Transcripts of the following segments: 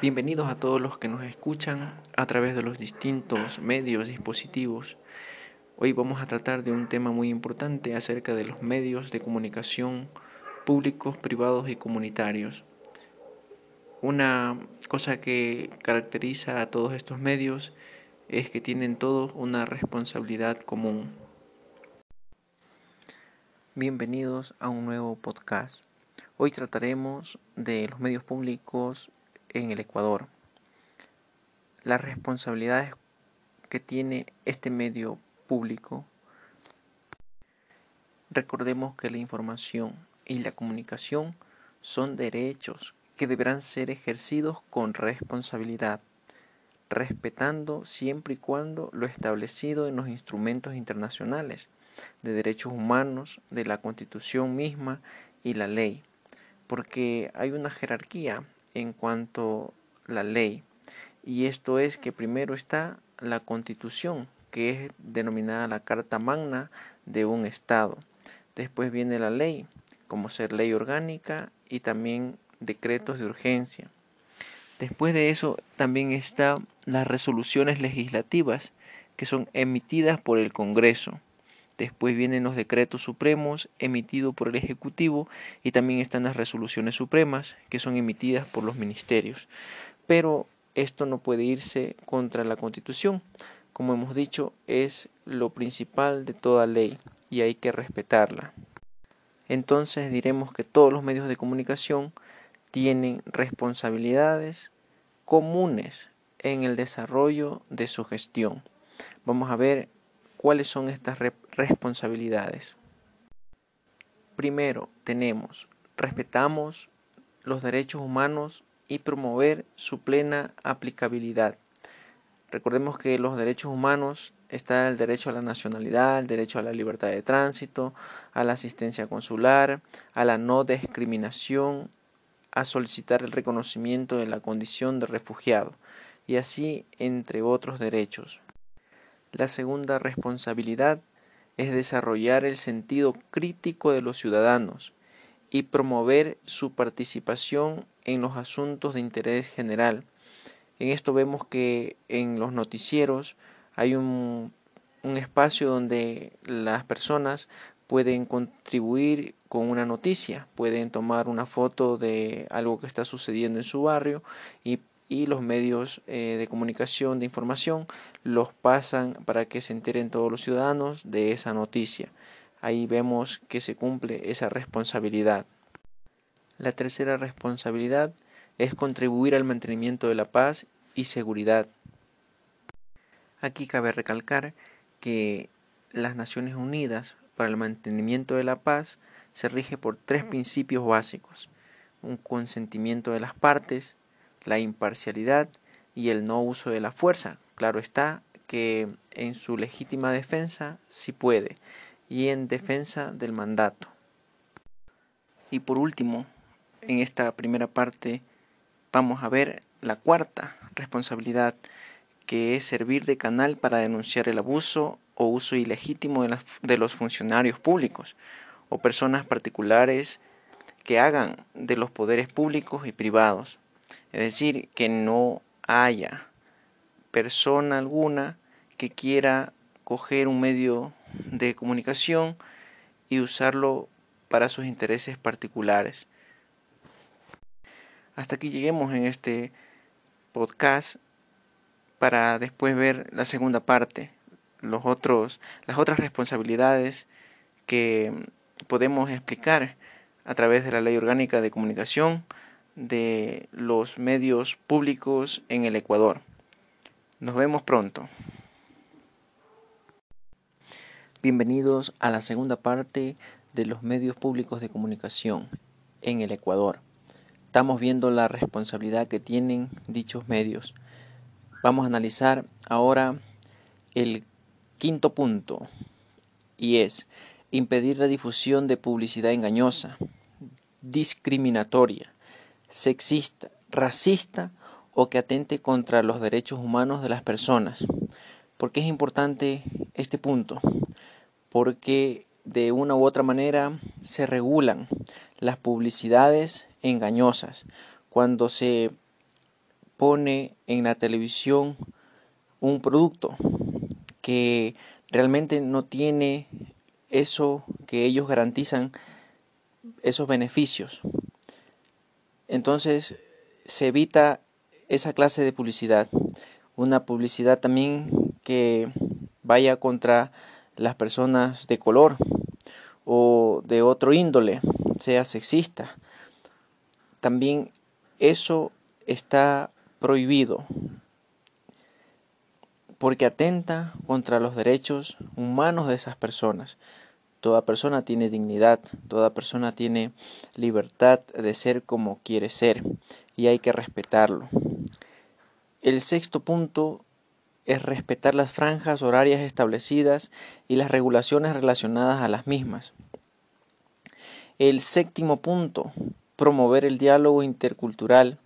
Bienvenidos a todos los que nos escuchan a través de los distintos medios, dispositivos. Hoy vamos a tratar de un tema muy importante acerca de los medios de comunicación públicos, privados y comunitarios. Una cosa que caracteriza a todos estos medios es que tienen todos una responsabilidad común. Bienvenidos a un nuevo podcast. Hoy trataremos de los medios públicos en el Ecuador. Las responsabilidades que tiene este medio público. Recordemos que la información y la comunicación son derechos que deberán ser ejercidos con responsabilidad, respetando siempre y cuando lo establecido en los instrumentos internacionales de derechos humanos, de la Constitución misma y la ley, porque hay una jerarquía en cuanto a la ley. Y esto es que primero está la constitución, que es denominada la Carta Magna de un Estado. Después viene la ley, como ser ley orgánica y también decretos de urgencia. Después de eso también están las resoluciones legislativas que son emitidas por el Congreso. Después vienen los decretos supremos emitidos por el Ejecutivo y también están las resoluciones supremas que son emitidas por los ministerios. Pero esto no puede irse contra la Constitución. Como hemos dicho, es lo principal de toda ley y hay que respetarla. Entonces diremos que todos los medios de comunicación tienen responsabilidades comunes en el desarrollo de su gestión. Vamos a ver ¿Cuáles son estas responsabilidades? Primero, tenemos, respetamos los derechos humanos y promover su plena aplicabilidad. Recordemos que los derechos humanos están el derecho a la nacionalidad, el derecho a la libertad de tránsito, a la asistencia consular, a la no discriminación, a solicitar el reconocimiento de la condición de refugiado y así entre otros derechos. La segunda responsabilidad es desarrollar el sentido crítico de los ciudadanos y promover su participación en los asuntos de interés general. En esto vemos que en los noticieros hay un, espacio donde las personas pueden contribuir con una noticia, pueden tomar una foto de algo que está sucediendo en su barrio y y los medios eh, de comunicación, de información, los pasan para que se enteren todos los ciudadanos de esa noticia. Ahí vemos que se cumple esa responsabilidad. La tercera responsabilidad es contribuir al mantenimiento de la paz y seguridad. Aquí cabe recalcar que las Naciones Unidas para el mantenimiento de la paz se rige por tres principios básicos. Un consentimiento de las partes, la imparcialidad y el no uso de la fuerza. Claro está que en su legítima defensa sí puede y en defensa del mandato. Y por último, en esta primera parte vamos a ver la cuarta responsabilidad que es servir de canal para denunciar el abuso o uso ilegítimo de, de los funcionarios públicos o personas particulares que hagan de los poderes públicos y privados es decir, que no haya persona alguna que quiera coger un medio de comunicación y usarlo para sus intereses particulares. Hasta aquí lleguemos en este podcast para después ver la segunda parte, los otros, las otras responsabilidades que podemos explicar a través de la Ley Orgánica de Comunicación de los medios públicos en el Ecuador. Nos vemos pronto. Bienvenidos a la segunda parte de los medios públicos de comunicación en el Ecuador. Estamos viendo la responsabilidad que tienen dichos medios. Vamos a analizar ahora el quinto punto y es impedir la difusión de publicidad engañosa, discriminatoria, sexista, racista o que atente contra los derechos humanos de las personas. ¿Por qué es importante este punto? Porque de una u otra manera se regulan las publicidades engañosas. Cuando se pone en la televisión un producto que realmente no tiene eso que ellos garantizan, esos beneficios. Entonces se evita esa clase de publicidad. Una publicidad también que vaya contra las personas de color o de otro índole, sea sexista. También eso está prohibido porque atenta contra los derechos humanos de esas personas. Toda persona tiene dignidad, toda persona tiene libertad de ser como quiere ser y hay que respetarlo. El sexto punto es respetar las franjas horarias establecidas y las regulaciones relacionadas a las mismas. El séptimo punto, promover el diálogo intercultural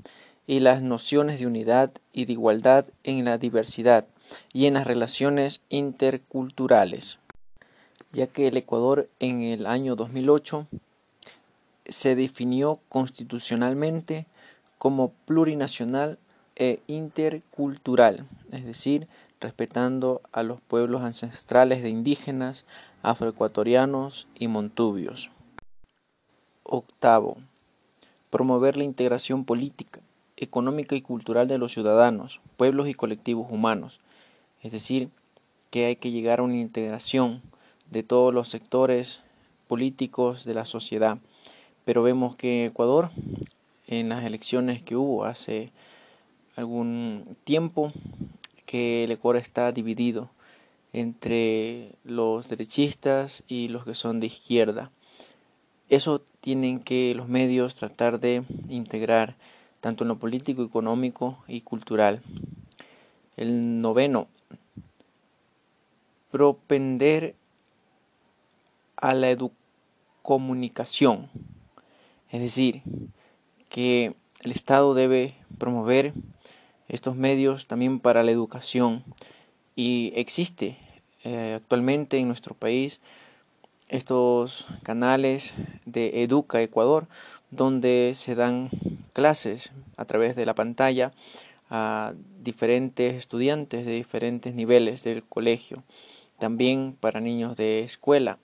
y las nociones de unidad y de igualdad en la diversidad y en las relaciones interculturales, ya que el Ecuador en el año 2008 se definió constitucionalmente como plurinacional e intercultural, es decir, respetando a los pueblos ancestrales de indígenas, afroecuatorianos y montubios. Octavo, promover la integración política, económica y cultural de los ciudadanos, pueblos y colectivos humanos, es decir, que hay que llegar a una integración de todos los sectores políticos de la sociedad. Pero vemos que Ecuador, en las elecciones que hubo hace algún tiempo, que el Ecuador está dividido entre los derechistas y los que son de izquierda. Eso tienen que los medios tratar de integrar tanto en lo político, económico y cultural. El noveno, propender a la educomunicación, es decir, que el Estado debe promover estos medios también para la educación y existe eh, actualmente en nuestro país estos canales de Educa Ecuador donde se dan clases a través de la pantalla a diferentes estudiantes de diferentes niveles del colegio también para niños de escuela.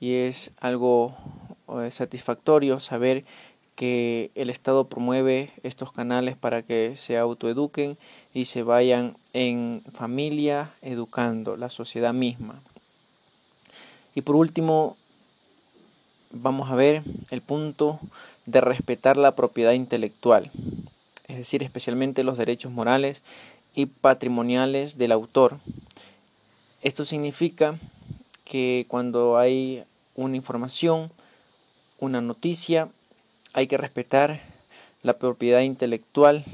Y es algo eh, satisfactorio saber que el Estado promueve estos canales para que se autoeduquen y se vayan en familia educando la sociedad misma. Y por último, vamos a ver el punto de respetar la propiedad intelectual, es decir, especialmente los derechos morales y patrimoniales del autor, esto significa que cuando hay una información, una noticia, hay que respetar la propiedad intelectual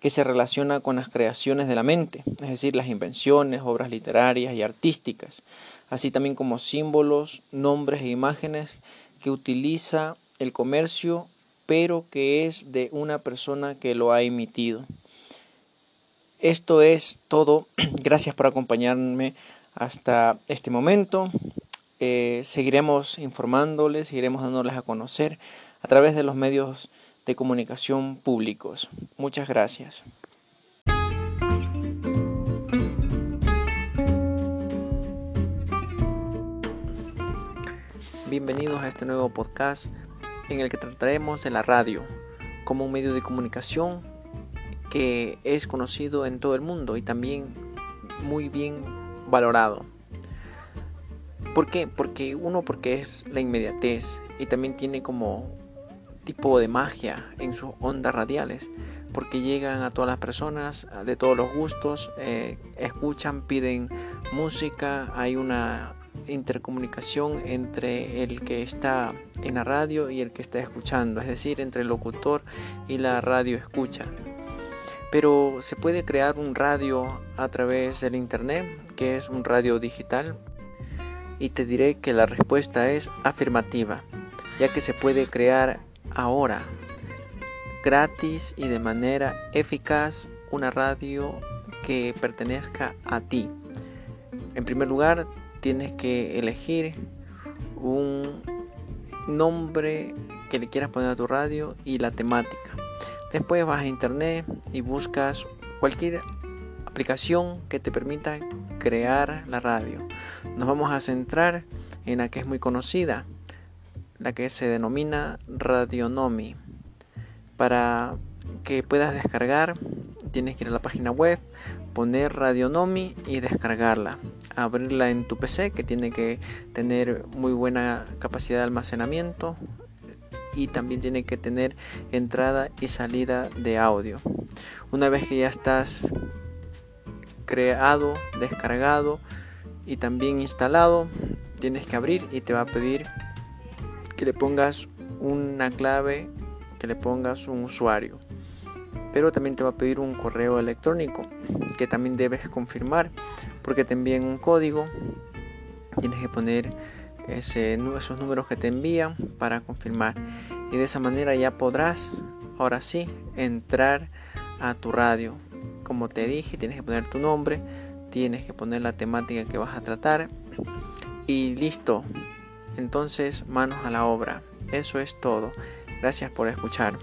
que se relaciona con las creaciones de la mente, es decir, las invenciones, obras literarias y artísticas, así también como símbolos, nombres e imágenes que utiliza el comercio, pero que es de una persona que lo ha emitido. Esto es todo. Gracias por acompañarme hasta este momento. Eh, seguiremos informándoles, seguiremos dándoles a conocer a través de los medios de comunicación públicos. Muchas gracias. Bienvenidos a este nuevo podcast en el que trataremos de la radio como un medio de comunicación que es conocido en todo el mundo y también muy bien valorado. ¿Por qué? Porque uno, porque es la inmediatez y también tiene como tipo de magia en sus ondas radiales, porque llegan a todas las personas de todos los gustos, eh, escuchan, piden música, hay una intercomunicación entre el que está en la radio y el que está escuchando, es decir, entre el locutor y la radio escucha. Pero se puede crear un radio a través del internet, que es un radio digital. Y te diré que la respuesta es afirmativa, ya que se puede crear ahora gratis y de manera eficaz una radio que pertenezca a ti. En primer lugar, tienes que elegir un nombre que le quieras poner a tu radio y la temática. Después vas a internet y buscas cualquier aplicación que te permita crear la radio. Nos vamos a centrar en la que es muy conocida, la que se denomina Radionomi. Para que puedas descargar, tienes que ir a la página web, poner Radionomi y descargarla. Abrirla en tu PC que tiene que tener muy buena capacidad de almacenamiento y también tiene que tener entrada y salida de audio. Una vez que ya estás creado, descargado y también instalado, tienes que abrir y te va a pedir que le pongas una clave, que le pongas un usuario. Pero también te va a pedir un correo electrónico que también debes confirmar porque te envían un código. Tienes que poner ese, esos números que te envían para confirmar. Y de esa manera ya podrás, ahora sí, entrar a tu radio. Como te dije, tienes que poner tu nombre, tienes que poner la temática que vas a tratar y listo. Entonces, manos a la obra. Eso es todo. Gracias por escuchar.